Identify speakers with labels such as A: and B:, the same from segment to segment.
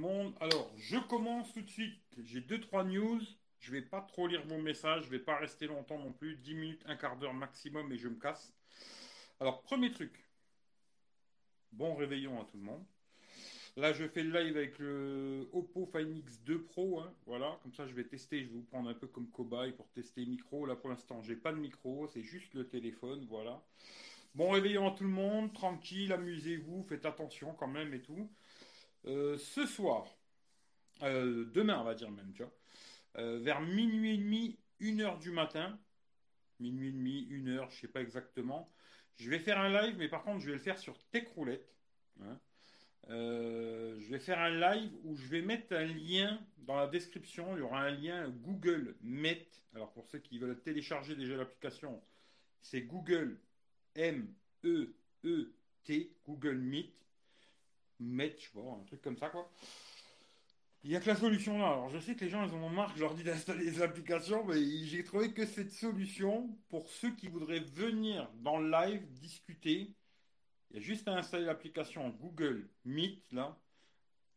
A: monde. Alors, je commence tout de suite. J'ai deux, trois news. Je vais pas trop lire vos messages. Je vais pas rester longtemps non plus. 10 minutes, un quart d'heure maximum et je me casse. Alors, premier truc. Bon réveillon à tout le monde. Là, je fais le live avec le Oppo Find X2 Pro. hein. Voilà, comme ça, je vais tester. Je vais vous prendre un peu comme cobaye pour tester micro. Là, pour l'instant, j'ai pas de micro. C'est juste le téléphone. Voilà. Bon réveillon à tout le monde. Tranquille, amusez-vous. Faites attention quand même et tout. Euh, ce soir, euh, demain, on va dire même, tu vois, euh, vers minuit et demi, une heure du matin, minuit et demi, une heure, je sais pas exactement, je vais faire un live, mais par contre, je vais le faire sur Techroulette. hein. Euh, je vais faire un live où je vais mettre un lien dans la description. Il y aura un lien Google Meet. Alors, pour ceux qui veulent télécharger déjà l'application, c'est Google M-E-E-T, Google Meet. Meet, je pas, un truc comme ça, quoi. Il n'y a que la solution là. Alors, je sais que les gens, ils en ont marre je leur dis d'installer des applications, mais j'ai trouvé que cette solution, pour ceux qui voudraient venir dans le live discuter, il y a juste à installer l'application Google Meet, là,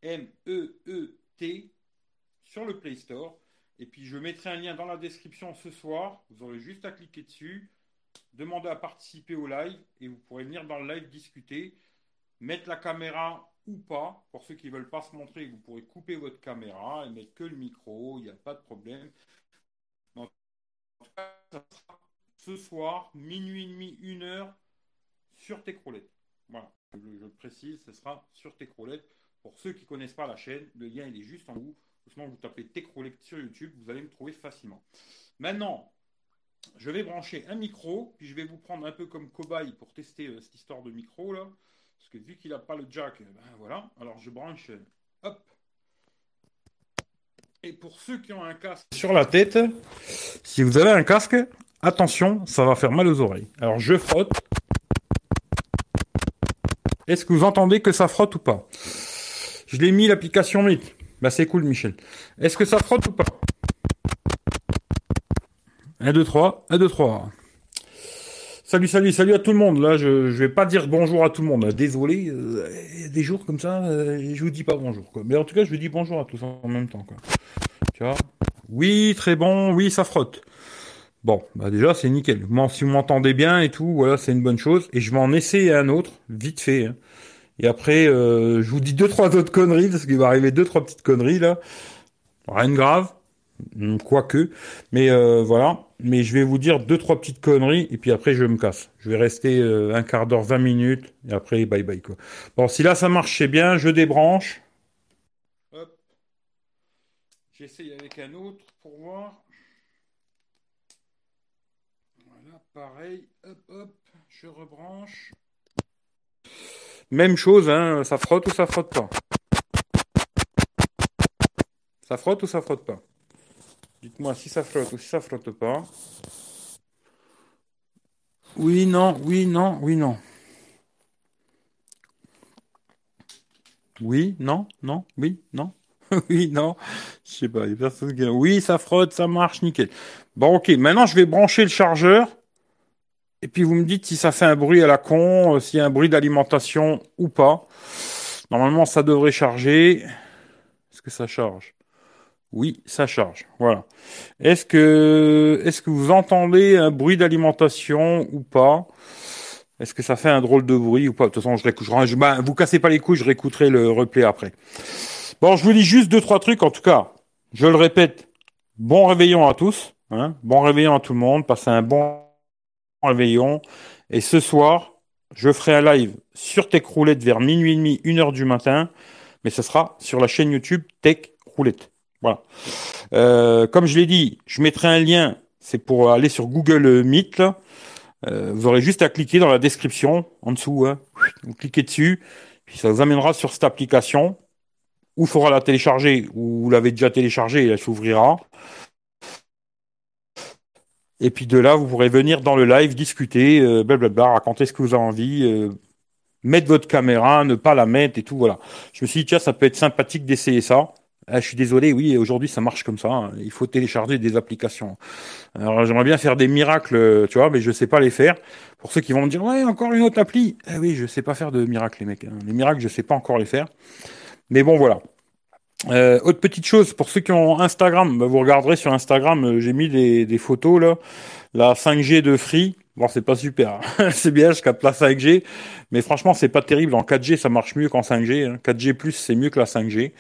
A: M-E-E-T, sur le Play Store. Et puis, je mettrai un lien dans la description ce soir. Vous aurez juste à cliquer dessus, demander à participer au live, et vous pourrez venir dans le live discuter, mettre la caméra ou pas. Pour ceux qui ne veulent pas se montrer, vous pourrez couper votre caméra et mettre que le micro, il n'y a pas de problème. En tout sera ce soir, minuit et demi, une heure, sur Techroulette. Voilà, je, le précise, ce sera sur Techroulette. Pour ceux qui ne connaissent pas la chaîne, le lien est juste en haut. Sinon, vous tapez Techroulette sur YouTube, vous allez me trouver facilement. Maintenant, je vais brancher un micro, puis je vais vous prendre un peu comme cobaye pour tester euh, cette histoire de micro là. Parce que vu qu'il n'a pas le jack, ben voilà. Alors je branche. Et pour ceux qui ont un casque sur la tête, si vous avez un casque, attention, ça va faire mal aux oreilles. Alors je frotte. Est-ce que vous entendez que ça frotte ou pas? Je l'ai mis l'application Meet. Bah c'est cool Michel. Est-ce que ça frotte ou pas? 1, 2, 3, 1, 2, 3. Salut, salut, salut à tout le monde. Là, je, vais pas dire bonjour à tout le monde. Désolé, euh, y a des jours comme ça, euh, je vous dis pas bonjour. Quoi. Mais en tout cas, je vous dis bonjour à tous en même temps. Tu vois? Oui, très bon. Oui, ça frotte. Bon, bah déjà, c'est nickel. Si vous m'entendez bien et tout, voilà, c'est une bonne chose. Et je vais en essayer un autre, vite fait. hein. Et après, euh, je vous dis deux, trois autres conneries, parce qu'il va arriver deux, trois petites conneries, là. Rien de grave. Hmm, Quoique. Mais euh, voilà. Mais je vais vous dire deux, trois petites conneries, et puis après, je me casse. Je vais rester euh, un quart d'heure, 20 minutes, et après, bye bye, quoi. Bon, si là, ça marchait bien, je débranche. Hop. J'essaye avec un autre pour voir. Voilà, pareil. Hop, hop. Je rebranche. Même chose, hein. Ça frotte ou ça frotte pas? Ça frotte ou ça frotte pas? Dites-moi si ça frotte ou si ça frotte pas. Oui, non, oui, non, oui, non. Oui, non, non, oui, non. Oui, non. Je sais pas, il y a personne qui... Oui, ça frotte, ça marche, nickel. Bon, ok, maintenant je vais brancher le chargeur. Et puis vous me dites si ça fait un bruit à la con, euh, s'il y a un bruit d'alimentation ou pas. Normalement, ça devrait charger. Est-ce que ça charge? Oui, ça charge. Voilà. Est-ce que, est-ce que vous entendez un bruit d'alimentation ou pas? Est-ce que ça fait un drôle de bruit ou pas? De toute façon, je réécoute. je- ben, vous cassez pas les couilles, je réécouterai le replay après. Bon, je vous dis juste deux, trois trucs. En tout cas, je le répète. Bon réveillon à tous. Hein. Bon réveillon à tout le monde. Passez un bon réveillon. Et ce soir, je ferai un live sur Tech Roulette vers minuit et demi, une heure du matin. Mais ce sera sur la chaîne YouTube Tech Roulette. Voilà. Euh, comme je l'ai dit, je mettrai un lien. C'est pour aller sur Google Meet. Euh, vous aurez juste à cliquer dans la description en dessous. hein. Vous cliquez dessus. Puis ça vous amènera sur cette application. Ou il faudra la télécharger, ou vous l'avez déjà téléchargée elle s'ouvrira. Et puis de là, vous pourrez venir dans le live, discuter, euh, blablabla, raconter ce que vous avez envie, mettre votre caméra, ne pas la mettre et tout, voilà. Je me suis dit, tiens, ça peut être sympathique d'essayer ça. Ah, je suis désolé, oui, aujourd'hui ça marche comme ça. hein. Il faut télécharger des applications. Alors j'aimerais bien faire des miracles, euh, tu vois, mais je sais pas les faire. Pour ceux qui vont me dire, ouais, encore une autre appli. Eh oui, je sais pas faire de miracles, les mecs. hein. Les miracles, je sais pas encore les faire. Mais bon, voilà. Euh, autre petite chose, pour ceux qui ont Instagram, bah, vous regarderez sur Instagram, euh, j'ai mis des, des, photos là. La 5G de Free, bon c'est pas super, hein. c'est bien, capte la 5G, mais franchement c'est pas terrible. En 4G ça marche mieux qu'en 5G. 4G c'est mieux que la 5G.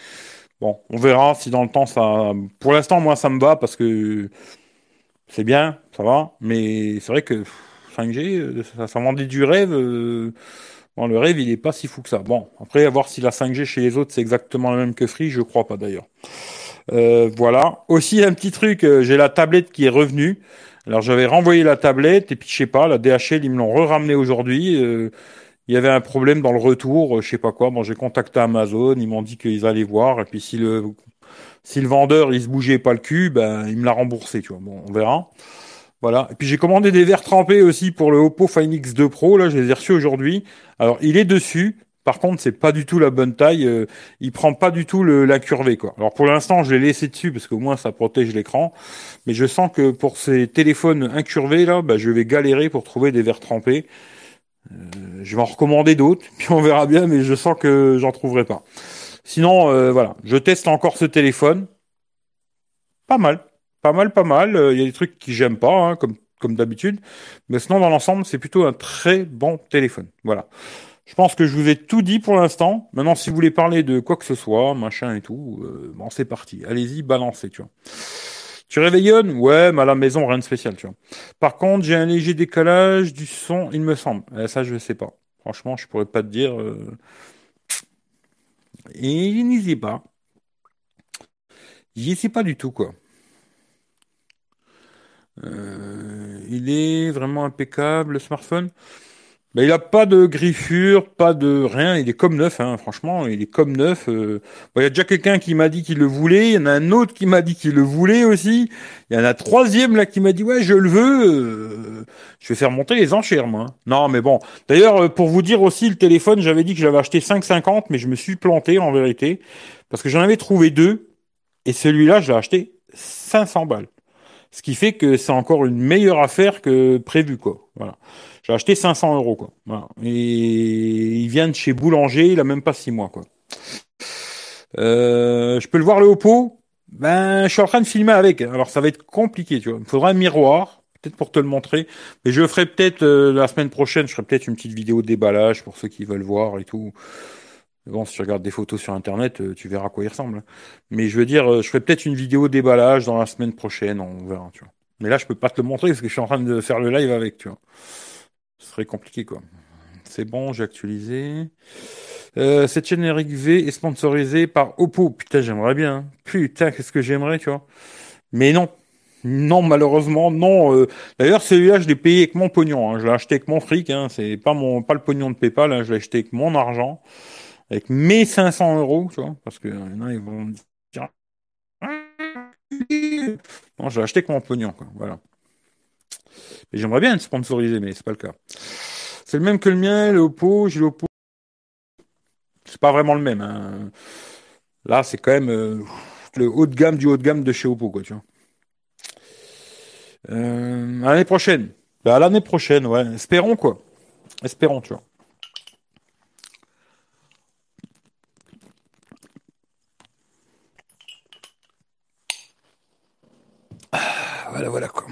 A: Bon, on verra si dans le temps ça. Pour l'instant moi ça me va parce que c'est bien, ça va, mais c'est vrai que 5G, euh, ça, ça vendait du rêve. Euh, bon, le rêve, il est pas si fou que ça. Bon, après, à voir si la 5G chez les autres, c'est exactement la même que Free, je crois pas d'ailleurs. Euh, voilà. Aussi, un petit truc, j'ai la tablette qui est revenue. Alors, j'avais renvoyé la tablette, et puis, je sais pas, la DHL, ils me l'ont re-ramené aujourd'hui. Il y avait un problème dans le retour, je sais pas quoi. Bon, j'ai contacté Amazon, ils m'ont dit qu'ils allaient voir, et puis si le si le vendeur il se bougeait pas le cul, ben il me l'a remboursé, tu vois. Bon, on verra. Voilà. Et puis j'ai commandé des verres trempés aussi pour le Oppo Find X2 Pro. Là, je les ai reçus aujourd'hui. Alors, il est dessus. Par contre, c'est pas du tout la bonne taille. Euh, il prend pas du tout la curvée, quoi. Alors pour l'instant, je l'ai laissé dessus parce qu'au moins ça protège l'écran. Mais je sens que pour ces téléphones incurvés là, bah, je vais galérer pour trouver des verres trempés. Euh, je vais en recommander d'autres, puis on verra bien. Mais je sens que j'en trouverai pas. Sinon, euh, voilà, je teste encore ce téléphone. Pas mal. Pas mal, pas mal. Il euh, y a des trucs que j'aime pas, hein, comme, d'habitude. Mais sinon, dans l'ensemble, c'est plutôt un très bon téléphone. Voilà. Je pense que je vous ai tout dit pour l'instant. Maintenant, si vous voulez parler de quoi que ce soit, machin et tout, bon, c'est parti. Allez-y, balancez, tu vois. Tu réveillonnes Ouais, mais à la maison, rien de spécial, tu vois. Par contre, j'ai un léger décalage du son, il me semble. Eh, ça, je sais pas. Franchement, je pourrais pas te dire. Euh... Et n'y sais pas. J'y sais pas du tout, quoi. Euh, il est vraiment impeccable, le smartphone. Ben, il a pas de griffure, pas de rien. Il est comme neuf, hein, franchement, il est comme neuf. Euh. il y a déjà quelqu'un qui m'a dit qu'il le voulait. Il y en a un autre qui m'a dit qu'il le voulait aussi. Il y en a un troisième là qui m'a dit ouais, je le veux. Euh. Je vais faire monter les enchères, moi. Non, mais bon. D'ailleurs, pour vous dire aussi, le téléphone, j'avais dit que j'avais acheté 5,50, mais je me suis planté en vérité parce que j'en avais trouvé deux et celui-là, je l'ai acheté 500 balles. Ce qui fait que c'est encore une meilleure affaire que prévu, quoi. Voilà. J'ai acheté 500 euros, quoi. Et il vient de chez Boulanger, il a même pas six mois, quoi. Euh, je peux le voir le Oppo? Ben, je suis en train de filmer avec. Alors, ça va être compliqué, tu vois. Il faudra un miroir, peut-être pour te le montrer. Mais je ferai peut-être euh, la semaine prochaine, je ferai peut-être une petite vidéo de déballage pour ceux qui veulent voir et tout. Bon, si tu regardes des photos sur Internet, euh, tu verras à quoi il ressemble. Mais je veux dire, je ferai peut-être une vidéo déballage dans la semaine prochaine, on verra. Mais là, je peux pas te le montrer parce que je suis en train de faire le live avec, tu vois. Ce serait compliqué, quoi. C'est bon, j'ai actualisé. Euh, cette chaîne Eric V est sponsorisée par Oppo. Putain, j'aimerais bien. Putain, qu'est-ce que j'aimerais, tu vois. Mais non. Non, malheureusement, non. D'ailleurs, celui-là, je l'ai payé avec mon pognon. Hein. Je l'ai acheté avec mon fric. Hein. C'est pas mon, pas le pognon de PayPal. Hein. Je l'ai acheté avec mon argent avec mes 500 euros, tu vois, parce que a, ils vont me dire. Non, je vais acheter avec mon pognon, quoi. Voilà. Mais j'aimerais bien être sponsorisé, mais c'est pas le cas. C'est le même que le mien, le Oppo, j'ai l'Oppo. C'est pas vraiment le même. Hein. Là, c'est quand même euh, le haut de gamme du haut de gamme de chez Oppo, quoi, tu vois. Euh, à l'année prochaine. Bah, l'année prochaine, ouais. Espérons, quoi. Espérons, tu vois. Voilà, voilà quoi.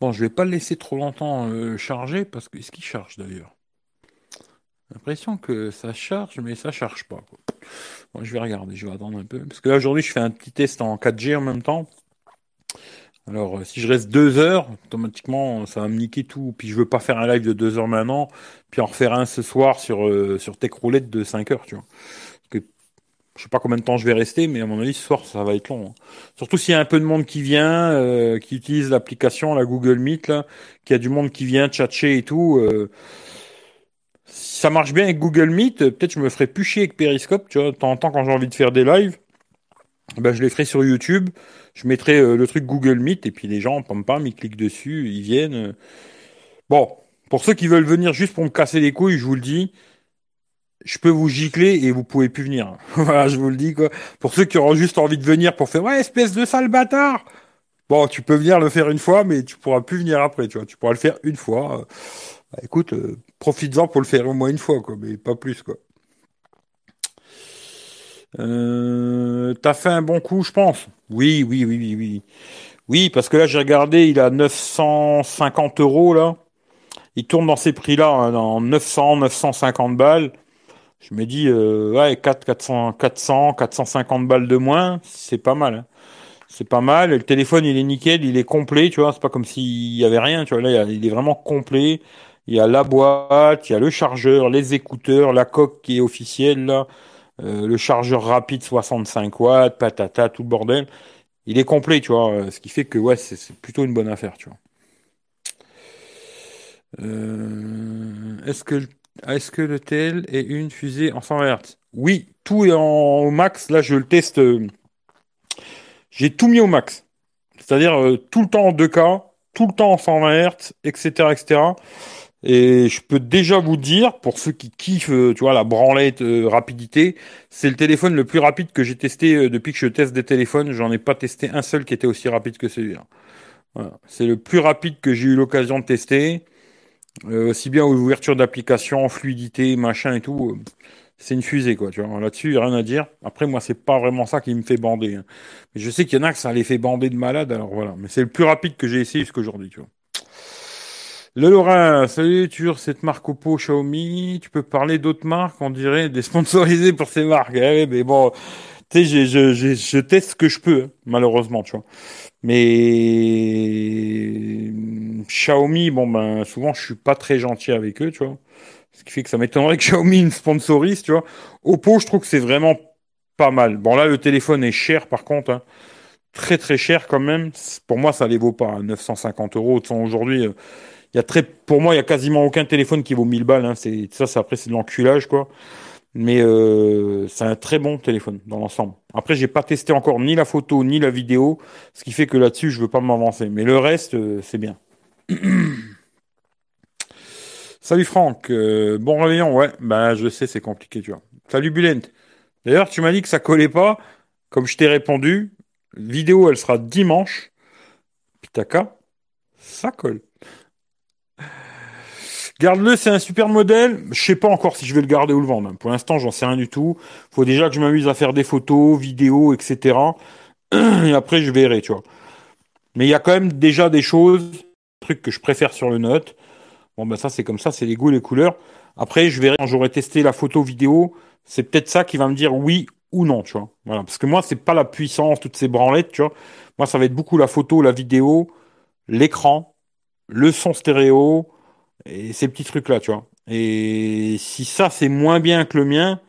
A: Bon, je vais pas le laisser trop longtemps euh, charger parce que est-ce qu'il charge d'ailleurs? L'impression que ça charge, mais ça charge pas. Bon, je vais regarder, je vais attendre un peu. Parce que là aujourd'hui, je fais un petit test en 4G en même temps. Alors, euh, si je reste deux heures, automatiquement, ça va me niquer tout. Puis je veux pas faire un live de deux heures maintenant, puis en refaire un ce soir sur, euh, sur Tech Roulette de 5 heures, tu vois. Je sais pas combien de temps je vais rester, mais à mon avis, ce soir, ça va être long. Hein. Surtout s'il y a un peu de monde qui vient, euh, qui utilise l'application, la Google Meet, là, qu'il y a du monde qui vient tchatcher et tout. Euh, si ça marche bien avec Google Meet, peut-être je me ferai plus chier avec Periscope, tu vois. De temps en temps, quand j'ai envie de faire des lives, ben, je les ferai sur YouTube. Je mettrai euh, le truc Google Meet, et puis les gens, pam pam, ils cliquent dessus, ils viennent. Bon, pour ceux qui veulent venir juste pour me casser les couilles, je vous le dis, je peux vous gicler et vous pouvez plus venir. voilà, je vous le dis quoi. Pour ceux qui auront juste envie de venir pour faire ouais espèce de sale bâtard. Bon, tu peux venir le faire une fois, mais tu pourras plus venir après. Tu vois, tu pourras le faire une fois. Bah, écoute, euh, profites-en pour le faire au moins une fois, quoi, mais pas plus, quoi. Euh, T'as fait un bon coup, je pense. Oui, oui, oui, oui, oui. Oui, parce que là, j'ai regardé, il a 950 euros, là. Il tourne dans ces prix-là, hein, dans 900, 950 balles. Je me dis, euh, ouais, 4, 400, 400, 450 balles de moins, c'est pas mal. Hein. C'est pas mal. Le téléphone, il est nickel, il est complet, tu vois. C'est pas comme s'il y avait rien, tu vois. Là, il est vraiment complet. Il y a la boîte, il y a le chargeur, les écouteurs, la coque qui est officielle, là. Euh, le chargeur rapide 65 watts, patata, tout le bordel. Il est complet, tu vois. Ce qui fait que, ouais, c'est plutôt une bonne affaire, tu vois. Euh, est-ce que, est-ce que le TL est une fusée en 100 Hz Oui, tout est en, au max. Là, je le teste. Euh, j'ai tout mis au max. C'est-à-dire euh, tout le temps en 2K, tout le temps en 120 Hz, etc., etc. Et je peux déjà vous dire, pour ceux qui kiffent, tu vois, la branlette rapidité, c'est le téléphone le plus rapide que j'ai testé depuis que je teste des téléphones. J'en ai pas testé un seul qui était aussi rapide que celui-là. C'est le plus rapide que j'ai eu l'occasion de tester. Euh, aussi bien ouverture d'application, fluidité, machin et tout, euh, c'est une fusée, quoi, tu vois. Là-dessus, rien à dire. Après, moi, c'est pas vraiment ça qui me fait bander. Hein. Mais je sais qu'il y en a que ça les fait bander de malade, alors voilà. Mais c'est le plus rapide que j'ai essayé jusqu'à aujourd'hui, tu vois. Le Lorrain, salut, tu cette marque Oppo, Xiaomi, tu peux parler d'autres marques, on dirait, des sponsorisés pour ces marques. Eh, mais bon, tu sais, je, je, je, teste ce que je peux, hein, malheureusement, tu vois. Mais Xiaomi, bon ben souvent je suis pas très gentil avec eux, tu vois. Ce qui fait que ça m'étonnerait que Xiaomi me sponsorise, tu vois. Oppo, je trouve que c'est vraiment pas mal. Bon là, le téléphone est cher par contre, hein. très très cher quand même. Pour moi, ça les vaut pas. 950 hein. euros. Aujourd'hui, euh, il y a très, pour moi, il y a quasiment aucun téléphone qui vaut 1000 balles. Hein. C'est ça, après c'est de l'enculage quoi. Mais euh, c'est un très bon téléphone dans l'ensemble. Après, j'ai pas testé encore ni la photo ni la vidéo, ce qui fait que là-dessus, je veux pas m'avancer. Mais le reste, euh, c'est bien. Salut Franck, euh, bon réveillon, ouais, bah je sais, c'est compliqué, tu vois. Salut Bulent. D'ailleurs, tu m'as dit que ça collait pas, comme je t'ai répondu. Vidéo, elle sera dimanche. Pitaka, ça colle. Garde-le, c'est un super modèle. Je sais pas encore si je vais le garder ou le vendre. Pour l'instant, j'en sais rien du tout. Faut déjà que je m'amuse à faire des photos, vidéos, etc. Et après, je verrai, tu vois. Mais il y a quand même déjà des choses, trucs que je préfère sur le Note. Bon, ben ça, c'est comme ça, c'est les goûts et les couleurs. Après, je verrai quand j'aurai testé la photo vidéo. C'est peut-être ça qui va me dire oui ou non, tu vois. Voilà. Parce que moi, c'est pas la puissance, toutes ces branlettes, tu vois. Moi, ça va être beaucoup la photo, la vidéo, l'écran, le son stéréo, et ces petits trucs-là, tu vois. Et si ça, c'est moins bien que le mien,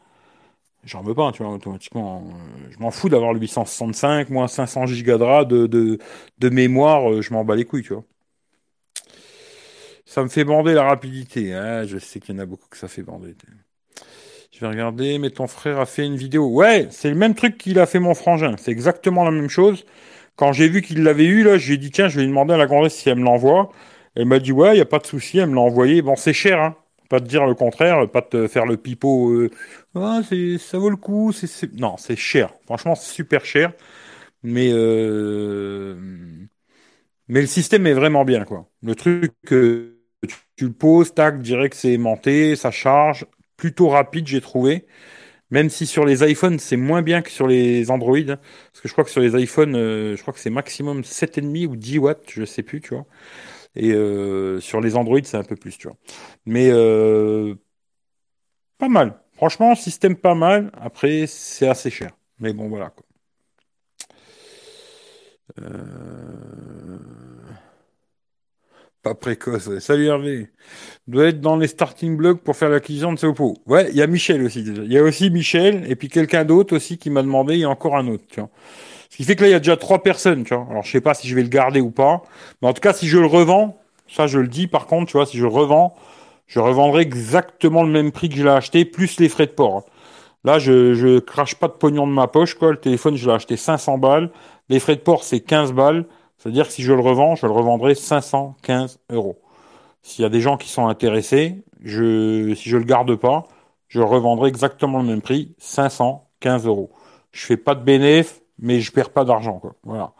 A: j'en veux pas, tu vois, automatiquement. Je m'en fous d'avoir le 865, moins 500 gigas de, de, de, mémoire, je m'en bats les couilles, tu vois. Ça me fait bander la rapidité. Hein. Je sais qu'il y en a beaucoup que ça fait bander. Je vais regarder, mais ton frère a fait une vidéo. Ouais, c'est le même truc qu'il a fait mon frangin. C'est exactement la même chose. Quand j'ai vu qu'il l'avait eu, là, j'ai dit, tiens, je vais lui demander à la grandesse si elle me l'envoie. Elle m'a dit ouais, il y a pas de souci, elle me l'a envoyé. Bon, c'est cher, hein. Pas te dire le contraire, pas te faire le pipeau. Euh, ah, ça vaut le coup. Non, c'est cher. Franchement, c'est super cher. Mais euh... mais le système est vraiment bien, quoi. Le truc que tu, le poses, tac, direct, c'est aimanté, ça charge, plutôt rapide, j'ai trouvé. Même si sur les iPhones, c'est moins bien que sur les Android. Hein. parce que je crois que sur les iPhones, euh, je crois que c'est maximum 7,5 ou 10 watts, je sais plus, tu vois. Et euh, sur les Android, c'est un peu plus, tu vois. Mais euh, pas mal. Franchement, système pas mal. Après, c'est assez cher. Mais bon, voilà. Pas précoce. Salut Hervé. Doit être dans les starting blocks pour faire l'acquisition de ce Oppo. Ouais, il y a Michel aussi déjà. Il y a aussi Michel et puis quelqu'un d'autre aussi qui m'a demandé. Il y a encore un autre. Tu vois. Ce qui fait que là, il y a déjà trois personnes, tu vois. Alors, je sais pas si je vais le garder ou pas. Mais en tout cas, si je le revends, ça, je le dis, par contre, tu vois, si je le revends, je revendrai exactement le même prix que je l'ai acheté, plus les frais de port. Là, je, je crache pas de pognon de ma poche, quoi. Le téléphone, je l'ai acheté 500 balles. Les frais de port, c'est 15 balles. C'est-à-dire que si je le revends, je le revendrai 515 euros. S'il y a des gens qui sont intéressés, si je le garde pas, je revendrai exactement le même prix, 515 euros. Je fais pas de bénéfice, mais je perds pas d'argent. Voilà.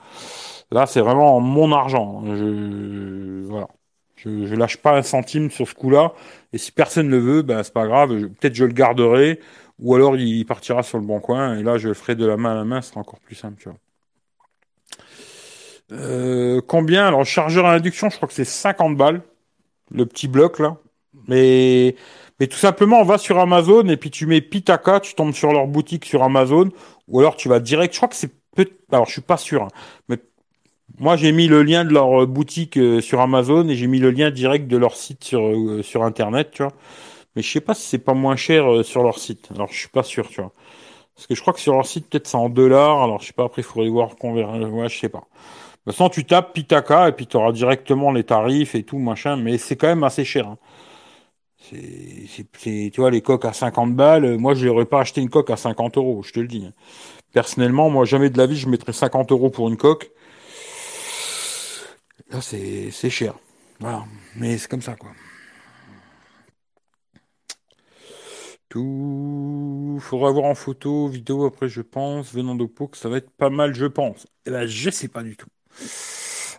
A: Là, c'est vraiment mon argent. Je, voilà. Je, je lâche pas un centime sur ce coup-là. Et si personne ne le veut, ben c'est pas grave. Peut-être je le garderai ou alors il partira sur le bon coin, et là je le ferai de la main à la main, ce sera encore plus simple. Euh, combien? Alors, chargeur à induction, je crois que c'est 50 balles, le petit bloc là. Mais, mais tout simplement, on va sur Amazon et puis tu mets Pitaka, tu tombes sur leur boutique sur Amazon, ou alors tu vas direct. Je crois que c'est peut. Alors, je suis pas sûr, hein, mais moi j'ai mis le lien de leur boutique euh, sur Amazon et j'ai mis le lien direct de leur site sur euh, sur internet, tu vois. Mais je sais pas si c'est pas moins cher sur leur site. Alors, je suis pas sûr, tu vois. Parce que je crois que sur leur site, peut-être c'est en dollars. Alors, je sais pas, après, il faudrait voir qu'on verra. Ouais, je sais pas. De toute façon, tu tapes Pitaka et puis tu auras directement les tarifs et tout, machin, mais c'est quand même assez cher. Hein. C'est, tu vois, les coques à 50 balles, moi, je n'aurais pas acheté une coque à 50 euros, je te le dis. Hein. Personnellement, moi, jamais de la vie, je mettrais 50 euros pour une coque. Là, c'est, c'est cher. Voilà. Mais c'est comme ça, quoi. Tout. Faudra voir en photo, vidéo après, je pense. Venant d'Oppo, que ça va être pas mal, je pense. Eh ben, je sais pas du tout.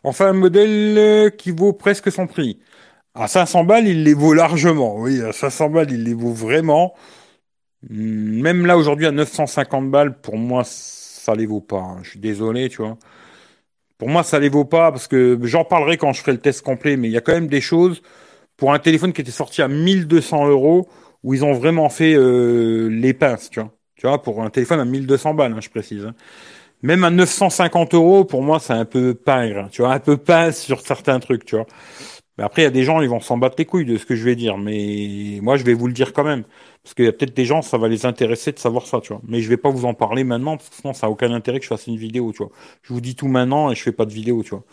A: Enfin, un modèle euh, qui vaut presque son prix. À 500 balles, il les vaut largement. Oui, à 500 balles, il les vaut vraiment. Hmm, même là, aujourd'hui, à 950 balles, pour moi, ça les vaut pas. Hein. Je suis désolé, tu vois. Pour moi, ça les vaut pas parce que j'en parlerai quand je ferai le test complet, mais il y a quand même des choses pour un téléphone qui était sorti à 1200 euros où ils ont vraiment fait euh, les pinces, tu vois. Tu vois, pour un téléphone à 1200 balles, hein, je précise. Hein. Même à 950 euros, pour moi, c'est un peu pingre. Tu vois, un peu pince sur certains trucs, tu vois. Mais après, il y a des gens, ils vont s'en battre les couilles de ce que je vais dire. Mais moi, je vais vous le dire quand même. Parce qu'il y a peut-être des gens, ça va les intéresser de savoir ça, tu vois. Mais je vais pas vous en parler maintenant, parce que sinon, ça a aucun intérêt que je fasse une vidéo, tu vois. Je vous dis tout maintenant et je fais pas de vidéo, tu vois.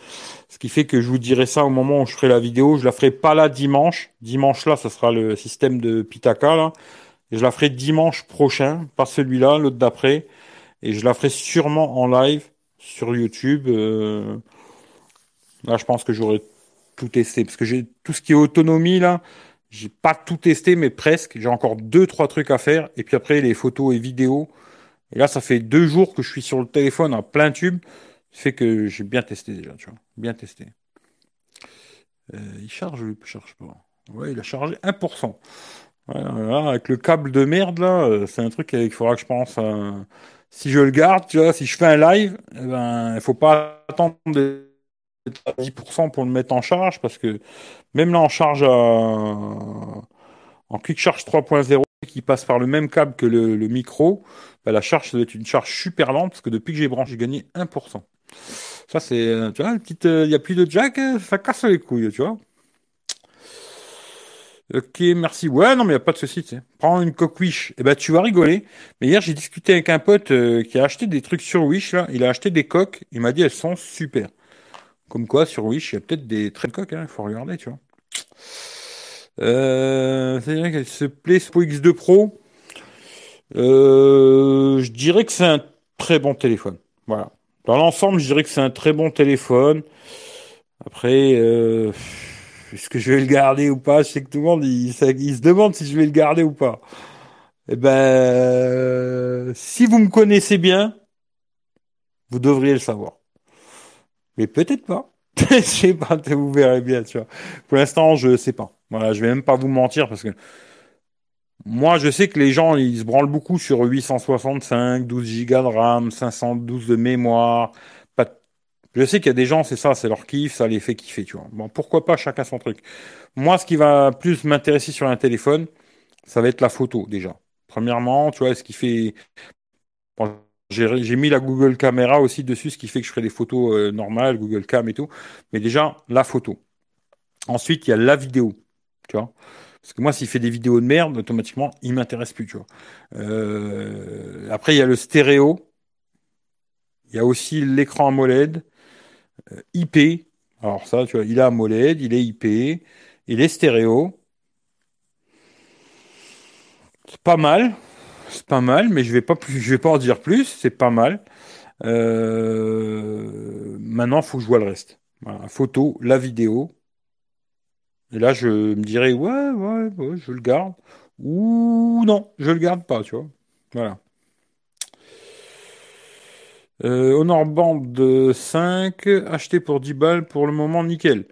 A: Ce qui fait que je vous dirai ça au moment où je ferai la vidéo. Je la ferai pas là dimanche. Dimanche là, ça sera le système de Pitaka, là. Et je la ferai dimanche prochain, pas celui-là, l'autre d'après. Et je la ferai sûrement en live sur YouTube. Euh, là, je pense que j'aurai tout testé. Parce que j'ai tout ce qui est autonomie, là, j'ai pas tout testé, mais presque. J'ai encore deux, trois trucs à faire. Et puis après, les photos et vidéos. Et là, ça fait deux jours que je suis sur le téléphone en plein tube. Ça fait que j'ai bien testé déjà, tu vois. Bien testé. Euh, il charge ou il charge pas Ouais, il a chargé 1%. avec le câble de merde, là, euh, c'est un truc qu'il faudra que je pense à si je le garde, tu vois, si je fais un live, eh ben, il faut pas attendre à 10% pour le mettre en charge parce que même là en charge en quick charge 3.0 qui passe par le même câble que le, micro, ben, la charge ça doit être une charge super lente parce que depuis que j'ai branché, j'ai gagné 1%. Ça c'est, tu vois, petite, il n'y a plus de jack, ça casse les couilles, tu vois. Ok, merci. Ouais, non, mais il a pas de souci, tu sais. Prends une coque Wish. Eh ben, tu vas rigoler. Mais hier, j'ai discuté avec un pote euh, qui a acheté des trucs sur Wish, là. Il a acheté des coques. Il m'a dit, elles sont super. Comme quoi, sur Wish, il y a peut-être des très de coques, hein. Il faut regarder, tu vois. Euh, c'est vrai qu'elle se plaît, X2 Pro. Euh, je dirais que c'est un très bon téléphone. Voilà. Dans l'ensemble, je dirais que c'est un très bon téléphone. Après, euh, est-ce que je vais le garder ou pas? Je sais que tout le monde il, se demande si je vais le garder ou pas. Eh ben, si vous me connaissez bien, vous devriez le savoir. Mais peut-être pas. je sais pas, vous verrez bien, tu vois. Pour l'instant, je sais pas. Voilà, je vais même pas vous mentir parce que moi, je sais que les gens, ils se branlent beaucoup sur 865, 12 Go de RAM, 512 de mémoire, je sais qu'il y a des gens, c'est ça, c'est leur kiff, ça les fait kiffer, tu vois. Bon, pourquoi pas chacun son truc. Moi, ce qui va plus m'intéresser sur un téléphone, ça va être la photo, déjà. Premièrement, tu vois, ce qui fait. j'ai mis la Google Caméra aussi dessus, ce qui fait que je ferai des photos euh, normales, Google Cam et tout. Mais déjà, la photo. Ensuite, il y a la vidéo, tu vois. Parce que moi, s'il fait des vidéos de merde, automatiquement, il m'intéresse plus, tu vois. Euh, après, il y a le stéréo. Il y a aussi l'écran AMOLED. Euh, IP. Alors ça, tu vois, il est AMOLED, il est IP, il est stéréo. C'est pas mal, c'est pas mal, mais je vais pas je vais pas en dire plus. C'est pas mal. Euh, maintenant, faut que je vois le reste. Voilà, photo, la vidéo. Et là, je me dirais ouais, ouais, ouais, je le garde. Ou non, je le garde pas, tu vois. Voilà. Euh, Honor Band 5, acheté pour 10 balles pour le moment, nickel.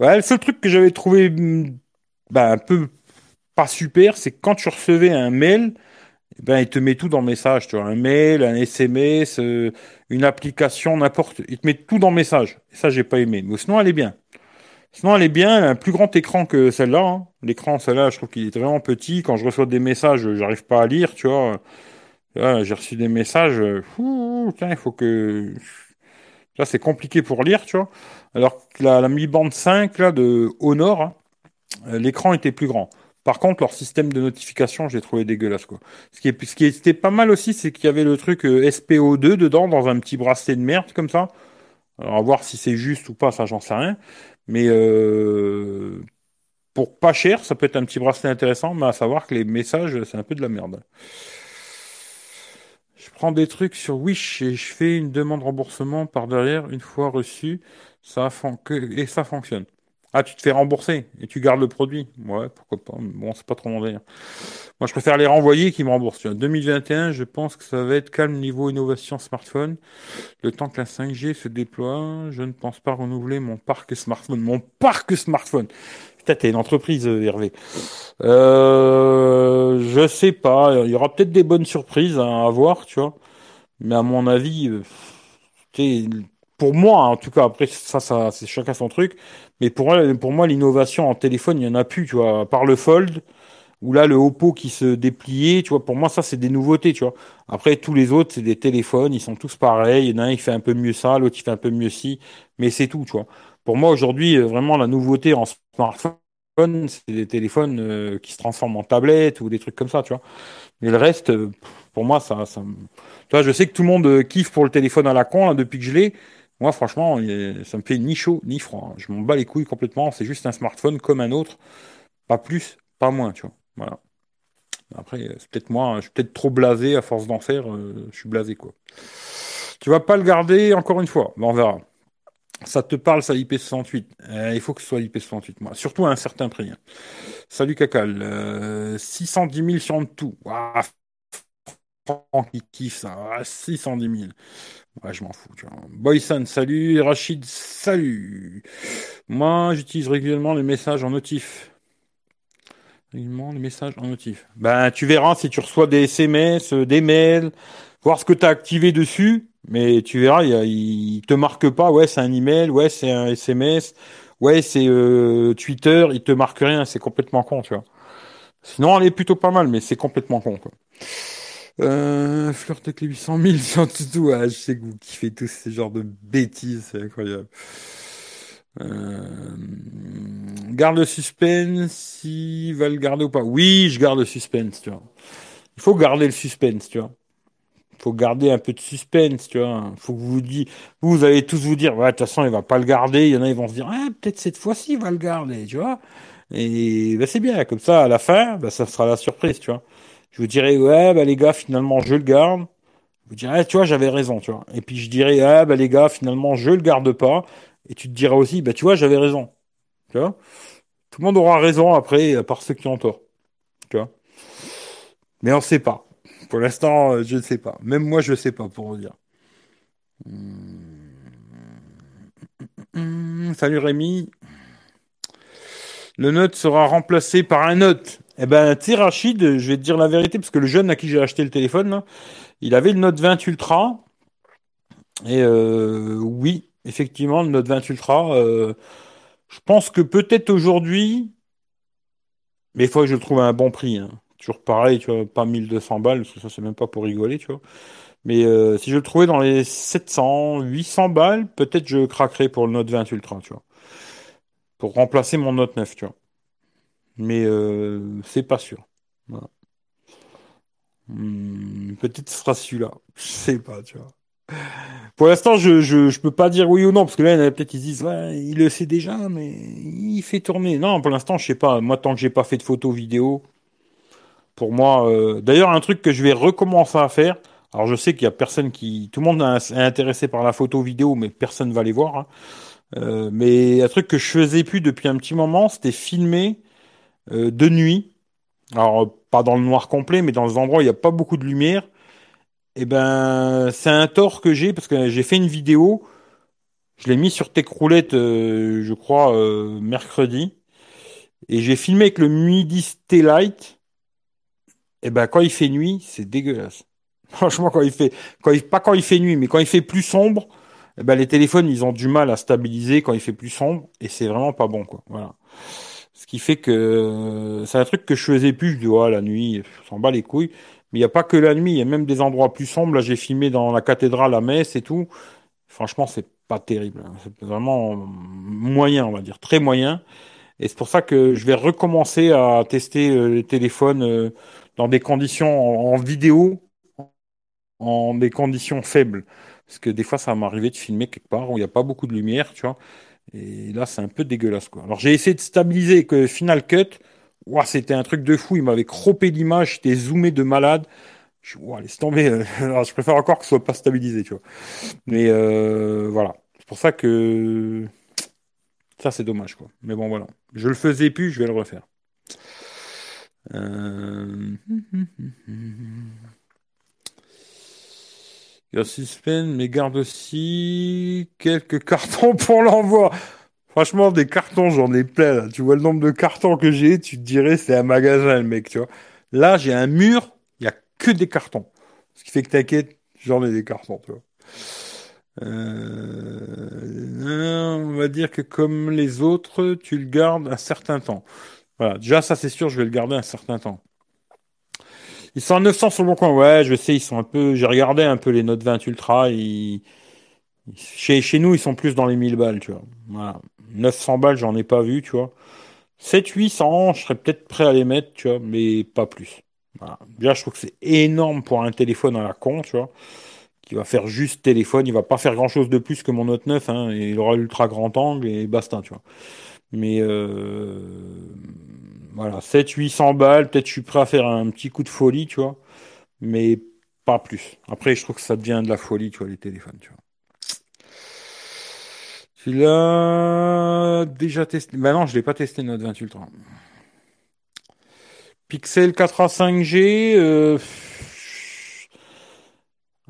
A: Ouais, le seul truc que j'avais trouvé bah, un peu pas super, c'est quand tu recevais un mail, ben, il te met tout dans le message, tu vois, un mail, un SMS, euh, une application, n'importe, il te met tout dans le message. Et ça, j'ai pas aimé. Mais sinon, elle est bien. Sinon, elle est bien, un plus grand écran que celle-là. hein. L'écran, celle-là, je trouve qu'il est vraiment petit. Quand je reçois des messages, j'arrive pas à lire, tu vois. Là, j'ai reçu des messages, euh, tiens, il faut que... Là, c'est compliqué pour lire, tu vois. Alors que la, la Mi Band 5, là, de Honor, hein, euh, l'écran était plus grand. Par contre, leur système de notification, j'ai trouvé dégueulasse, quoi. Ce qui, est, ce qui était pas mal aussi, c'est qu'il y avait le truc euh, SPO2 dedans, dans un petit bracelet de merde, comme ça. Alors, à voir si c'est juste ou pas, ça, j'en sais rien. Mais euh, pour pas cher, ça peut être un petit bracelet intéressant, mais à savoir que les messages, c'est un peu de la merde. Je prends des trucs sur Wish et je fais une demande de remboursement par derrière, une fois reçu, ça et ça fonctionne. Ah, tu te fais rembourser et tu gardes le produit. Ouais, pourquoi pas. Bon, c'est pas trop mon délire. Moi, je préfère les renvoyer qu'ils me remboursent. tu vois. 2021, je pense que ça va être calme niveau innovation smartphone. Le temps que la 5G se déploie, je ne pense pas renouveler mon parc smartphone. Mon parc smartphone. Putain, t'es une entreprise, euh, Hervé. Euh, je sais pas. Il y aura peut-être des bonnes surprises à, à voir, tu vois. Mais à mon avis, euh, pour moi, en tout cas, après, ça, ça, c'est chacun son truc. Mais pour, moi- pour moi, l'innovation en téléphone, il y en a plus, tu vois. À part le Fold, ou là, le Oppo qui se dépliait, tu vois. Pour moi, ça, c'est des nouveautés, tu vois. Après, tous les autres, c'est des téléphones, ils sont tous pareils. Il y en a un, il fait un peu mieux ça, l'autre, il fait un peu mieux ci. Mais c'est tout, tu vois. Pour moi, aujourd'hui, euh, vraiment, la nouveauté en smartphone, c'est des téléphones euh, qui se transforment en tablettes ou des trucs comme ça, tu vois. Mais le reste, euh, pour moi, ça, ça, tu vois, je sais que tout le monde euh, kiffe pour le téléphone à la con, là, depuis que je l'ai. Moi, franchement, ça me fait ni chaud ni froid. Je m'en bats les couilles complètement. C'est juste un smartphone comme un autre. Pas plus, pas moins, tu vois. Voilà. Après, c'est peut-être moi, je suis peut-être trop blasé à force d'en faire. je suis blasé, quoi. Tu vas pas le garder encore une fois. On verra. Ça te parle, ça IP68. Euh, il faut que ce soit IP68, moi. Surtout à un certain prix. hein. Salut Cacal. Euh, 610 000 sur tout. Ouah, Franck, il kiffe ça. Ah, 610 000. Ouais, je m'en fous, tu vois. Boyson, salut. Rachid, salut. Moi, j'utilise régulièrement les messages en notif. Régulièrement les messages en notif. Ben, tu verras si tu reçois des SMS, euh, des mails, voir ce que tu as activé dessus. Mais tu verras, il, il te marque pas. Ouais, c'est un email. Ouais, c'est un SMS. Ouais, c'est euh, Twitter. Il te marque rien. C'est complètement con, tu vois. Sinon, elle est plutôt pas mal, mais c'est complètement con, quoi. Euh, avec les 800 000 sur. Ah, je sais que vous kiffez tous ces genres de bêtises, c'est incroyable. Euh, garde le suspense, s'il va le garder ou pas. Oui, je garde le suspense, tu vois. Il faut garder le suspense, tu vois. Faut garder un peu de suspense, tu vois. Faut que vous vous dites, vous, vous allez tous vous dire, ouais, de toute façon, il va pas le garder. Il y en a, ils vont se dire, ah, peut-être cette fois-ci, il va le garder, tu vois. Et bah, c'est bien, comme ça, à la fin, bah, ça sera la surprise, tu vois. Je vous dirai, ouais, bah les gars, finalement, je le garde. Vous direz, ah, tu vois, j'avais raison, tu vois. Et puis je dirais, ah, bah les gars, finalement, je le garde pas. Et tu te diras aussi, bah tu vois, j'avais raison. Tu vois? Tout le monde aura raison après, à part ceux qui ont tort. Tu vois? Mais on sait pas. Pour l'instant, je ne sais pas. Même moi, je sais pas, pour vous dire. Hum, salut Rémi. Le Note sera remplacé par un Note. Eh ben, tu Rachid, je vais te dire la vérité, parce que le jeune à qui j'ai acheté le téléphone, il avait le Note 20 Ultra. Et euh, oui, effectivement, le Note 20 Ultra, euh, je pense que peut-être aujourd'hui, mais il faut que je le trouve à un bon prix. hein. Toujours pareil, tu vois, pas 1200 balles, parce que ça, c'est même pas pour rigoler, tu vois. Mais euh, si je le trouvais dans les 700, 800 balles, peut-être je craquerais pour le Note 20 Ultra, tu vois. Pour remplacer mon Note 9, tu vois. Mais euh, c'est pas sûr. Hmm, peut-être ce sera celui-là. Je sais pas, tu vois. Pour l'instant, je, je, je peux pas dire oui ou non, parce que là, il y en a peut-être ils se disent, ouais, il le sait déjà, mais il fait tourner. Non, pour l'instant, je sais pas. Moi, tant que j'ai pas fait de photos vidéo, pour moi, euh, d'ailleurs, un truc que je vais recommencer à faire. Alors, je sais qu'il y a personne qui, tout le monde est intéressé par la photo vidéo, mais personne va les voir. hein. Euh, mais un truc que je faisais plus depuis un petit moment, c'était filmer euh, de nuit. Alors, pas dans le noir complet, mais dans des endroits où il n'y a pas beaucoup de lumière. Eh ben, c'est un tort que j'ai parce que j'ai fait une vidéo. Je l'ai mis sur Techroulette, euh, je crois, euh, mercredi. Et j'ai filmé avec le Midi Light. Et ben quand il fait nuit, c'est dégueulasse. Franchement, quand il fait, quand il, pas quand il fait nuit, mais quand il fait plus sombre, eh ben les téléphones, ils ont du mal à stabiliser quand il fait plus sombre, et c'est vraiment pas bon, quoi. Voilà. Ce qui fait que c'est un truc que je faisais plus. Je dis, oh, la nuit, je s'en bats les couilles. Mais il n'y a pas que la nuit, il y a même des endroits plus sombres. Là, j'ai filmé dans la cathédrale à Metz et tout. Franchement, c'est pas terrible. Hein. C'est vraiment moyen, on va dire, très moyen. Et c'est pour ça que je vais recommencer à tester euh, les téléphones euh, dans des conditions en, vidéo, en des conditions faibles. Parce que des fois, ça m'est arrivé de filmer quelque part où il n'y a pas beaucoup de lumière, tu vois. Et là, c'est un peu dégueulasse, quoi. Alors, j'ai essayé de stabiliser que Final Cut, c'était un truc de fou. Il m'avait croppé l'image, j'étais zoomé de malade. Je, ouah, laisse tomber. Alors, je préfère encore que ce soit pas stabilisé, tu vois. Mais euh, voilà. C'est pour ça que ça, c'est dommage, quoi. Mais bon, voilà. Je le faisais plus, je vais le refaire. Euh... Il mais garde aussi quelques cartons pour l'envoi. Franchement, des cartons, j'en ai plein. Là. Tu vois le nombre de cartons que j'ai, tu te dirais c'est un magasin, le mec, tu vois. Là, j'ai un mur, il y a que des cartons. Ce qui fait que t'inquiète, j'en ai des cartons, tu vois. Euh, on va dire que comme les autres, tu le gardes un certain temps. Voilà, déjà ça c'est sûr, je vais le garder un certain temps. Ils sont à 900 sur le bon coin, ouais, je sais, ils sont un peu. J'ai regardé un peu les Note 20 Ultra, chez, chez nous ils sont plus dans les 1000 balles, tu vois. Voilà. 900 balles, j'en ai pas vu, tu vois. 7 800, je serais peut-être prêt à les mettre, tu vois, mais pas plus. Voilà. Déjà, je trouve que c'est énorme pour un téléphone à la con, tu vois, qui va faire juste téléphone, il va pas faire grand-chose de plus que mon Note 9, hein, et il aura l'ultra grand angle et basta, tu vois. Mais euh, voilà, 7 800 balles, peut-être je suis prêt à faire un petit coup de folie, tu vois, mais pas plus. Après, je trouve que ça devient de la folie, tu vois, les téléphones, tu vois. Tu l'as déjà testé. Bah non, je l'ai pas testé Note 20 Ultra. Pixel 4a 5G. Euh,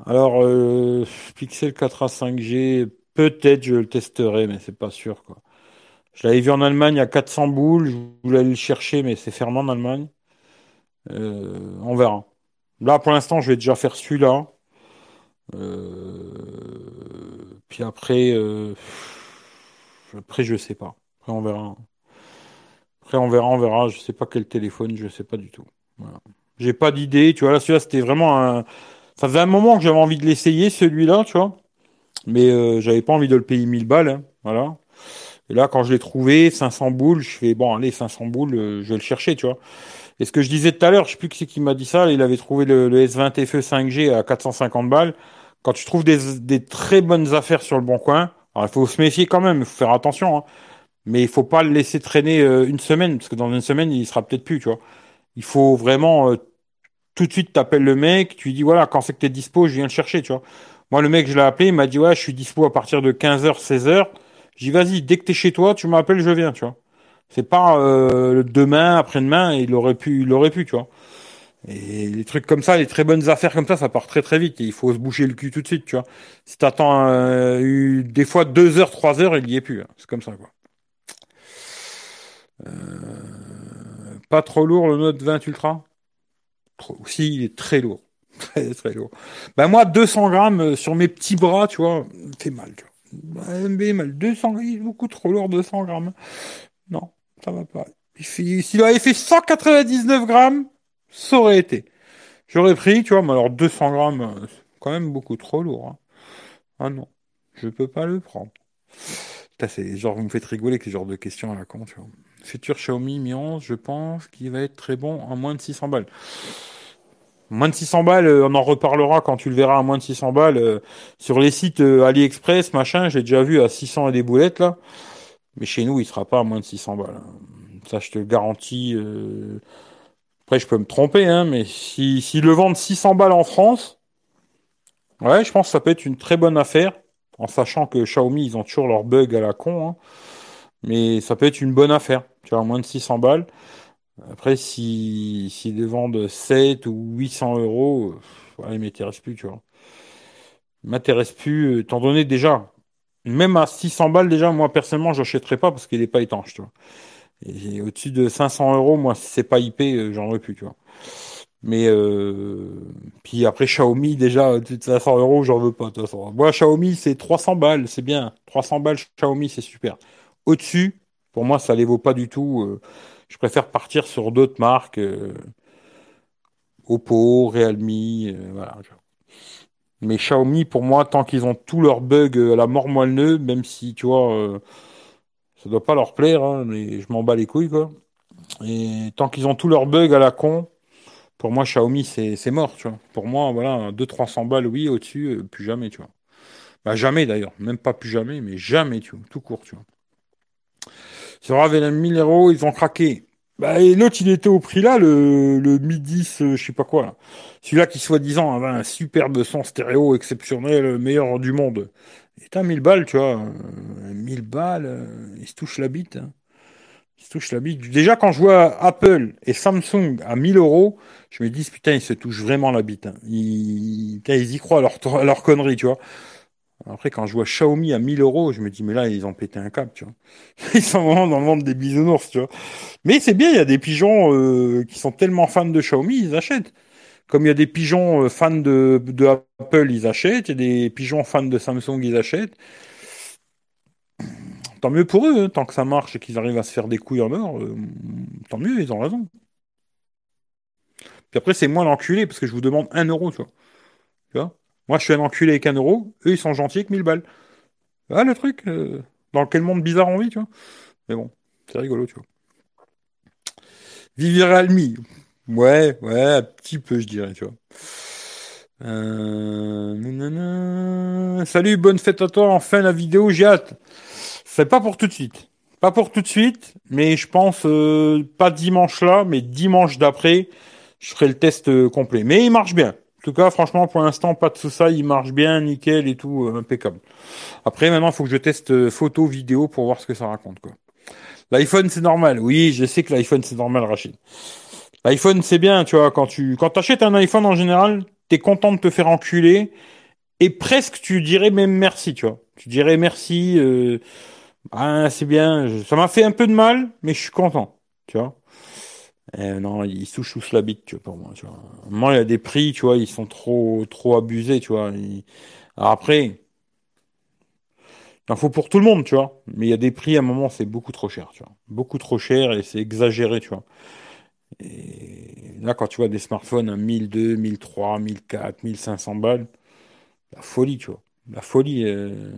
A: alors, euh, Pixel 4a 5G, peut-être je le testerai, mais c'est pas sûr quoi. Je l'avais vu en Allemagne à 400 boules. Je voulais aller le chercher, mais c'est fermé en Allemagne. Euh, on verra. Là, pour l'instant, je vais déjà faire celui-là. Puis après. Après, je sais pas. Après, on verra. Après, on verra, on verra. Je sais pas quel téléphone, je sais pas du tout. J'ai pas d'idée. Tu vois, là, celui-là, c'était vraiment un. Ça faisait un moment que j'avais envie de l'essayer, celui-là, tu vois. Mais euh, j'avais pas envie de le payer 1000 balles. Hein. Voilà. Et là, quand je l'ai trouvé, 500 boules, je fais, bon, allez, 500 boules, euh, je vais le chercher, tu vois. Et ce que je disais tout à l'heure, je sais plus qui c'est qui m'a dit ça, il avait trouvé le, S20 FE 5G à 450 balles. Quand tu trouves des, des très bonnes affaires sur le bon coin, alors, il faut se méfier quand même, il faut faire attention. Hein. Mais il faut pas le laisser traîner euh, une semaine, parce que dans une semaine, il sera peut-être plus, tu vois. Il faut vraiment euh, tout de suite t'appelles le mec, tu lui dis voilà, quand c'est que t'es dispo, je viens le chercher, tu vois. Moi, le mec, je l'ai appelé, il m'a dit ouais, je suis dispo à partir de 15h, 16h. Dit vas-y, dès que t'es chez toi, tu m'appelles, je viens, tu vois. C'est pas euh, demain, après-demain, il aurait pu, il aurait pu, tu vois. Et les trucs comme ça, les très bonnes affaires comme ça, ça part très très vite. Et il faut se boucher le cul tout de suite, tu vois. Si t'attends euh, des fois deux heures, trois heures, il y est plus. Hein. C'est comme ça, quoi. Euh, pas trop lourd le Note 20 Ultra? Trop... Si, il est très lourd. Très très lourd. Ben moi, 200 grammes euh, sur mes petits bras, tu vois, fait mal, tu vois. Mal. 200 grammes, beaucoup trop lourd, 200 grammes. Non, ça va pas. S'il avait fait 199 grammes, ça aurait été. J'aurais pris, tu vois, mais alors 200 grammes, euh, c'est quand même beaucoup trop lourd. Hein. Ah non, je peux pas le prendre. C'est genre, vous me faites rigoler avec ce genre de questions à la con, tu vois. Futur Xiaomi Mi 11, je pense qu'il va être très bon en moins de 600 balles. Moins de 600 balles, euh, on en reparlera quand tu le verras à moins de 600 balles. Euh, sur les sites AliExpress, machin, j'ai déjà vu à 600 et des boulettes, là. Mais chez nous, il sera pas à moins de 600 balles. Hein. Ça, je te le garantis. Après, je peux me tromper, hein, mais s'ils si, le vendent 600 balles en France, ouais, je pense que ça peut être une très bonne affaire, en sachant que Xiaomi, ils ont toujours leurs bugs à la con, hein. mais ça peut être une bonne affaire, tu vois, moins de 600 balles. Après, s'ils si, les vendent 7 ou 800 euros, ouais, ils m'intéressent plus, tu vois. Ils m'intéressent plus, étant donné déjà, même à 600 balles déjà, moi personnellement, j'achèterais pas parce qu'il n'est pas étanche, tu vois. Au-dessus de 500 euros, moi, si c'est pas IP, euh, j'en aurais plus, tu vois. Mais euh, puis après Xiaomi déjà 500 euros j'en veux pas de. Moi Xiaomi c'est 300 balles c'est bien 300 balles Xiaomi c'est super. Au-dessus pour moi ça les vaut pas du tout. Euh, je préfère partir sur d'autres marques euh, Oppo, Realme voilà. Mais Xiaomi pour moi tant qu'ils ont tous leurs bugs à la mort moelle même si tu vois ça doit pas leur plaire hein, mais je m'en bats les couilles quoi. Et tant qu'ils ont tous leurs bugs à la con pour moi, Xiaomi, c'est mort, tu vois. Pour moi, voilà, 200-300 balles, oui, au-dessus, euh, plus jamais, tu vois. Bah, jamais d'ailleurs, même pas plus jamais, mais jamais, tu vois, tout court, tu vois. Sur avait 1000 euros, ils ont craqué. Bah, et l'autre, il était au prix là, le, le Mi 10, euh, je sais pas quoi, là. Celui-là qui, soi-disant, avait un superbe son stéréo exceptionnel, meilleur du monde. Et t'as 1000 balles, tu vois. 1000 euh, balles, il se touche la bite. Hein. Se touche la bite. Déjà, quand je vois Apple et Samsung à 1000 euros, je me dis, putain, ils se touchent vraiment la bite. Hein. Ils, y croient à leur connerie, tu vois. Après, quand je vois Xiaomi à 1000 euros, je me dis, mais là, ils ont pété un câble, tu vois. Ils sont vraiment dans le monde des bisounours, tu vois. Mais c'est bien, il y a des pigeons euh, qui sont tellement fans de Xiaomi, ils achètent. Comme il y a des pigeons euh, fans de, Apple, ils achètent. Il y a des pigeons fans de Samsung, ils achètent. Tant mieux pour eux, hein, tant que ça marche et qu'ils arrivent à se faire des couilles en or, euh, tant mieux, ils ont raison. Puis après, c'est moi l'enculé, parce que je vous demande un euro, tu vois. Tu vois? Moi, je suis un enculé avec un euro, eux, ils sont gentils avec 1000 balles. Ah, le truc, euh, dans quel monde bizarre on vit, tu vois. Mais bon, c'est rigolo, tu vois. Vivi Realmi. Ouais, ouais, un petit peu, je dirais, tu vois. Euh... Salut, bonne fête à toi. Enfin, la vidéo, j'ai hâte. C'est pas pour tout de suite. Pas pour tout de suite, mais je pense euh, pas dimanche là, mais dimanche d'après je ferai le test euh, complet. Mais il marche bien. En tout cas, franchement, pour l'instant, pas de ça. Il marche bien, nickel et tout, euh, impeccable. Après, maintenant, il faut que je teste euh, photo, vidéo pour voir ce que ça raconte, quoi. L'iPhone, c'est normal. Oui, je sais que l'iPhone, c'est normal, Rachid. L'iPhone, c'est bien, tu vois, quand tu, quand t'achètes un iPhone en général, t'es content de te faire enculer et presque tu dirais même merci, tu vois. Tu dirais merci, euh, ah, c'est bien. Ça m'a fait un peu de mal, mais je suis content, tu vois. Eh, non, ils souchent tous la bite, tu vois, pour moi, tu vois. Moi, il y a des prix, tu vois, ils sont trop, trop abusés, tu vois. Après, il en faut pour tout le monde, tu vois. Mais il y a des prix, à un moment, c'est beaucoup trop cher, tu vois. Beaucoup trop cher et c'est exagéré, tu vois. Et là, quand tu vois des smartphones à 1002, 1003, 1004, 1500 balles, la folie, tu vois. La folie. Euh,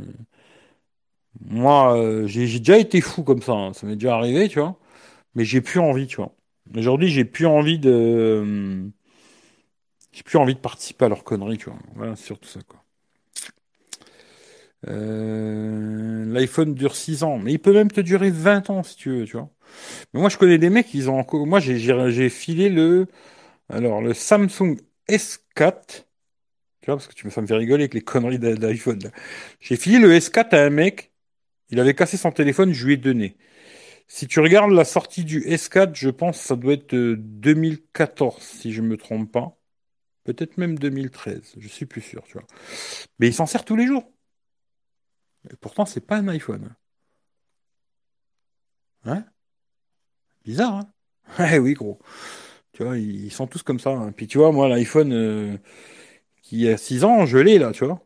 A: moi, euh, j'ai déjà été fou comme ça, hein. ça m'est déjà arrivé, tu vois. Mais j'ai plus envie, tu vois. Aujourd'hui, j'ai plus envie de. J'ai plus envie de participer à leur conneries, tu vois. Voilà, c'est surtout ça, quoi. Euh, L'iPhone dure 6 ans, mais il peut même te durer 20 ans si tu veux, tu vois. Mais moi, je connais des mecs, ils ont encore. Moi, j'ai filé le. Alors, le Samsung S4. Tu vois, parce que tu me, ça me fait rigoler avec les conneries d'iPhone. J'ai filé le S4 à un mec. Il avait cassé son téléphone, je lui ai donné. Si tu regardes la sortie du S4, je pense que ça doit être 2014, euh, si je ne me trompe pas. Peut-être même 2013, je suis plus sûr, tu vois. Mais il s'en sert tous les jours. Et pourtant, c'est pas un iPhone. Hein? Bizarre, hein? Oui, gros. Tu vois, ils sont tous comme ça. Hein. Puis tu vois, moi, l'iPhone euh, qui a 6 ans, je l'ai là, tu vois.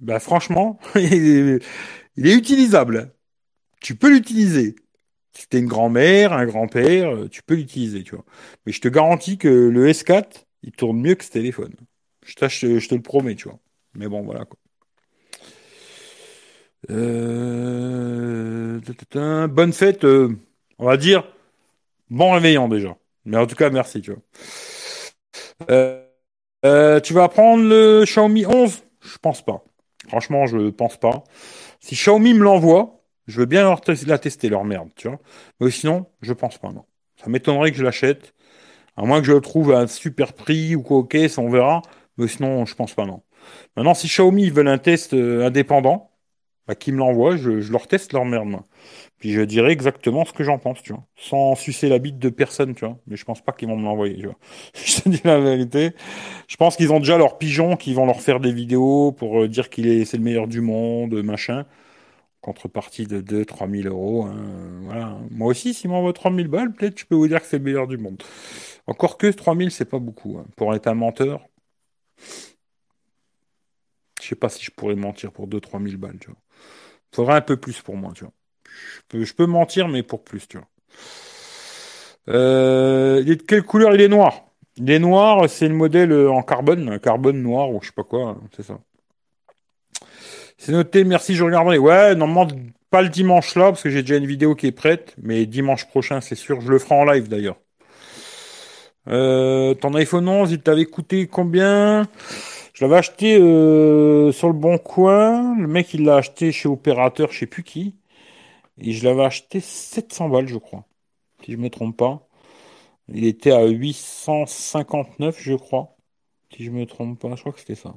A: Bah franchement, il est utilisable tu peux l'utiliser. Si t'es une grand-mère, un grand-père, euh, tu peux l'utiliser, tu vois. Mais je te garantis que le S4, il tourne mieux que ce téléphone. Je, te le promets, tu vois. Mais bon, voilà quoi. Euh, bonne fête, euh, on va dire. Bon réveillant déjà. Mais en tout cas, merci, tu vois. tu vas prendre le Xiaomi 11 Je pense pas. Franchement, je pense pas. Si Xiaomi me l'envoie, je veux bien la tester, leur merde, tu vois. Mais sinon, je pense pas, non. Ça m'étonnerait que je l'achète. À moins que je le trouve à un super prix ou quoi, ok, ça on verra. Mais sinon, je pense pas, non. Maintenant, si Xiaomi veulent un test euh, indépendant, bah, qu'ils me l'envoient, je, leur teste leur merde, Puis je dirai exactement ce que j'en pense, tu vois. Sans sucer la bite de personne, tu vois. Mais je pense pas qu'ils vont me l'envoyer, tu vois. je te dis la vérité. Je pense qu'ils ont déjà leurs pigeons qui vont leur faire des vidéos pour euh, dire qu'il est, le meilleur du monde, machin contrepartie de 2-3 000 euros. Hein, voilà. Moi aussi, s'il m'envoie 3 000 balles, peut-être je peux vous dire que c'est le meilleur du monde. Encore que 3000, c'est pas beaucoup. Hein. Pour être un menteur, je sais pas si je pourrais mentir pour 2-3 000 balles, tu vois. Faudrait un peu plus pour moi, tu vois. Je peux, mentir, mais pour plus, tu vois. Euh, de quelle couleur? Il est noir Il est noir, c'est le modèle en carbone, carbone noir ou je sais pas quoi, c'est ça. C'est noté, merci, je regarderai. Ouais, normalement, pas le dimanche là, parce que j'ai déjà une vidéo qui est prête, mais dimanche prochain, c'est sûr, je le ferai en live d'ailleurs. Euh, ton iPhone 11, il t'avait coûté combien? Je l'avais acheté euh, sur le bon coin. Le mec, il l'a acheté chez opérateur, je sais plus qui. Et je l'avais acheté 700 balles, je crois. Si je me trompe pas. Il était à 859, je crois. Si je me trompe pas, je crois que c'était ça.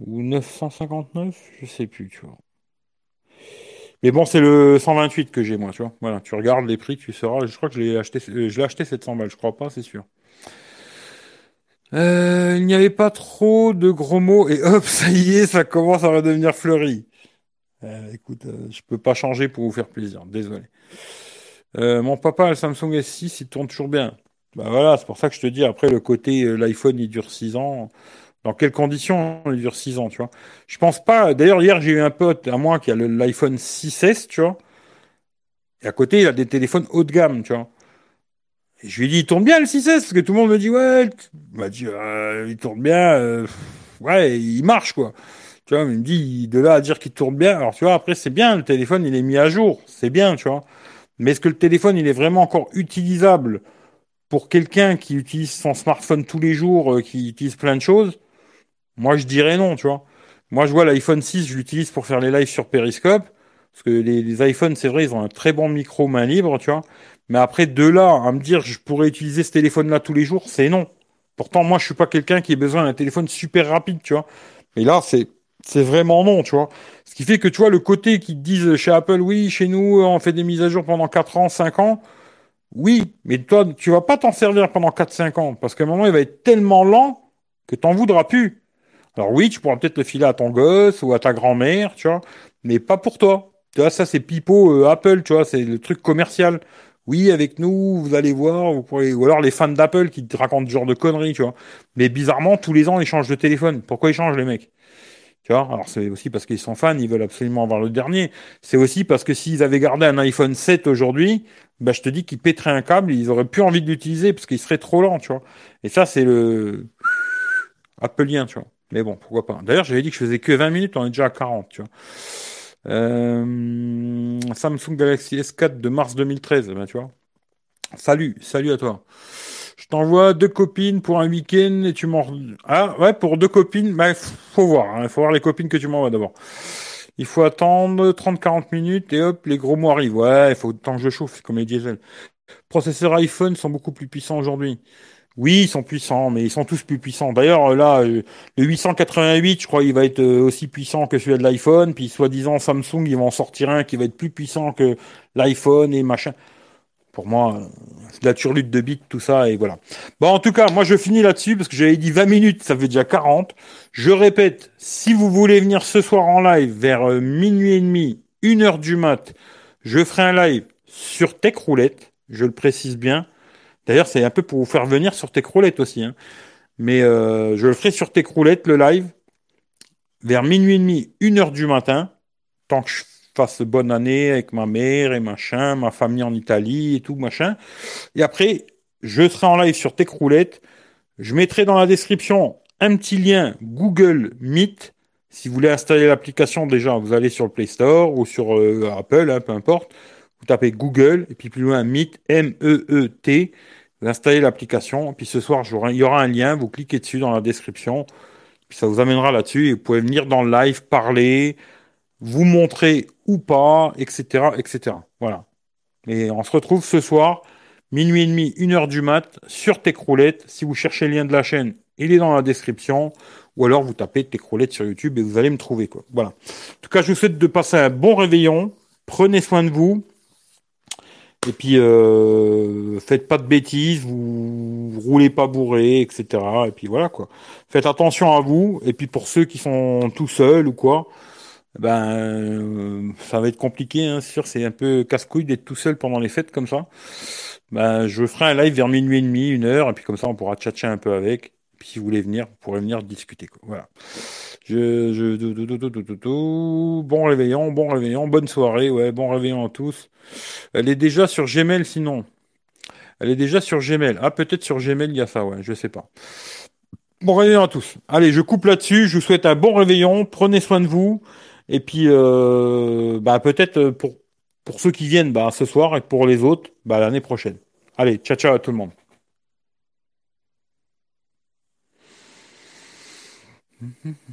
A: Ou 959, je sais plus, tu vois. Mais bon, c'est le 128 que j'ai, moi, tu vois. Voilà, tu regardes les prix, tu sauras. Je crois que je l'ai acheté, euh, je acheté 700 balles, je crois pas, c'est sûr. Euh, il n'y avait pas trop de gros mots et hop, ça y est, ça commence à redevenir fleuri. Euh, écoute, je peux pas changer pour vous faire plaisir, désolé. mon papa, le Samsung S6, il tourne toujours bien. Bah voilà, c'est pour ça que je te dis, après, le côté, l'iPhone, il dure 6 ans. Dans quelles conditions il dure 6 ans, tu vois Je pense pas. D'ailleurs, hier, j'ai eu un pote à moi qui a l'iPhone 6S, tu vois. Et à côté, il a des téléphones haut de gamme, tu vois. Et je lui ai dit, il tourne bien le 6S, parce que tout le monde me dit, ouais, il m'a dit, euh, il tourne bien, euh, ouais, il marche, quoi. Tu vois, il me dit, de là à dire qu'il tourne bien, alors tu vois, après, c'est bien, le téléphone, il est mis à jour, c'est bien, tu vois. Mais est-ce que le téléphone, il est vraiment encore utilisable pour quelqu'un qui utilise son smartphone tous les jours, euh, qui utilise plein de choses? Moi, je dirais non, tu vois. Moi, je vois l'iPhone 6, je l'utilise pour faire les lives sur Periscope. Parce que les, iPhones, c'est vrai, ils ont un très bon micro main libre, tu vois. Mais après, de là à me dire je pourrais utiliser ce téléphone-là tous les jours, c'est non. Pourtant, moi, je suis pas quelqu'un qui ait besoin d'un téléphone super rapide, tu vois. Mais là, c'est c'est vraiment non, tu vois. Ce qui fait que, tu vois, le côté qui te disent chez Apple, oui, chez nous, on fait des mises à jour pendant 4 ans, 5 ans. Oui, mais toi, tu vas pas t'en servir pendant 4-5 ans. Parce qu'à un moment, il va être tellement lent que t'en voudras plus. Alors oui, tu pourras peut-être le filer à ton gosse ou à ta grand-mère, tu vois, mais pas pour toi. Tu vois, ça c'est pipeau euh, Apple, tu vois, c'est le truc commercial. Oui, avec nous, vous allez voir, vous pourrez... ou alors les fans d'Apple qui te racontent ce genre de conneries, tu vois. Mais bizarrement, tous les ans, ils changent de téléphone. Pourquoi ils changent les mecs? Tu vois, alors c'est aussi parce qu'ils sont fans, ils veulent absolument avoir le dernier. C'est aussi parce que s'ils avaient gardé un iPhone 7 aujourd'hui, bah, je te dis qu'ils pèteraient un câble, ils auraient plus envie de l'utiliser parce qu'il serait trop lent, tu vois. Et ça, c'est le Appleien, tu vois. Mais bon, pourquoi pas. D'ailleurs, j'avais dit que je faisais que 20 minutes, on est déjà à 40, tu vois. Euh, Samsung Galaxy S4 de mars 2013, ben, tu vois. Salut, salut à toi. Je t'envoie deux copines pour un week-end et tu m'en... Ah ouais, pour deux copines, bah, faut voir, il hein. faut voir les copines que tu m'envoies d'abord. Il faut attendre 30-40 minutes et hop, les gros mots arrivent. Ouais, il faut tant que je chauffe, comme les diesel. Processeurs iPhone sont beaucoup plus puissants aujourd'hui. Oui, ils sont puissants, mais ils sont tous plus puissants. D'ailleurs, là, euh, le 888, je crois, il va être euh, aussi puissant que celui de l'iPhone. Puis, soi-disant, Samsung, ils vont en sortir un qui va être plus puissant que l'iPhone et machin. Pour moi, c'est de la turlute de bits, tout ça, et voilà. Bon, en tout cas, moi, je finis là-dessus, parce que j'avais dit 20 minutes, ça fait déjà 40. Je répète, si vous voulez venir ce soir en live, vers euh, minuit et demi, une heure du mat, je ferai un live sur Tech Roulette, je le précise bien D'ailleurs, c'est un peu pour vous faire venir sur tes croulettes aussi. Hein. Mais euh, je le ferai sur tes croulettes, le live, vers minuit et demi, une heure du matin, tant que je fasse bonne année avec ma mère et machin, ma famille en Italie et tout, machin. Et après, je serai en live sur tes croulettes. Je mettrai dans la description un petit lien Google Meet. Si vous voulez installer l'application, déjà, vous allez sur le Play Store ou sur euh, Apple, hein, peu importe. Vous tapez Google et puis plus loin Meet, M-E-E-T. Vous installez l'application, puis ce soir, il y aura un lien, vous cliquez dessus dans la description, puis ça vous amènera là-dessus, et vous pouvez venir dans le live, parler, vous montrer ou pas, etc., etc. Voilà. Et on se retrouve ce soir, minuit et demi, une heure du mat, sur Techroulette. Si vous cherchez le lien de la chaîne, il est dans la description. Ou alors vous tapez Techroulette sur YouTube et vous allez me trouver. Quoi. Voilà. En tout cas, je vous souhaite de passer un bon réveillon. Prenez soin de vous. Et puis, euh, faites pas de bêtises, vous, roulez pas bourré, etc. Et puis voilà quoi. Faites attention à vous. Et puis pour ceux qui sont tout seuls ou quoi, Ben, euh, ça va être compliqué, hein, c'est sûr, c'est un peu casse-couille d'être tout seul pendant les fêtes comme ça. Ben, je ferai un live vers minuit et demi, une heure, et puis comme ça, on pourra tchatcher un peu avec. Puis si vous voulez venir, vous pourrez venir discuter, quoi. Voilà. Je, je, bon réveillon, bon réveillon, bonne soirée, bon réveillon à tous. Elle est déjà sur Gmail, sinon. Elle est déjà sur Gmail. Ah, peut-être sur Gmail, il y a ça, ouais, je sais pas. Bon réveillon à tous. Allez, je coupe là-dessus. Je vous souhaite un bon réveillon. Prenez soin de vous. Et puis, euh, bah, peut-être euh, pour, pour ceux qui viennent bah, ce soir et pour les autres, bah, l'année prochaine. Allez, ciao, ciao à tout le monde.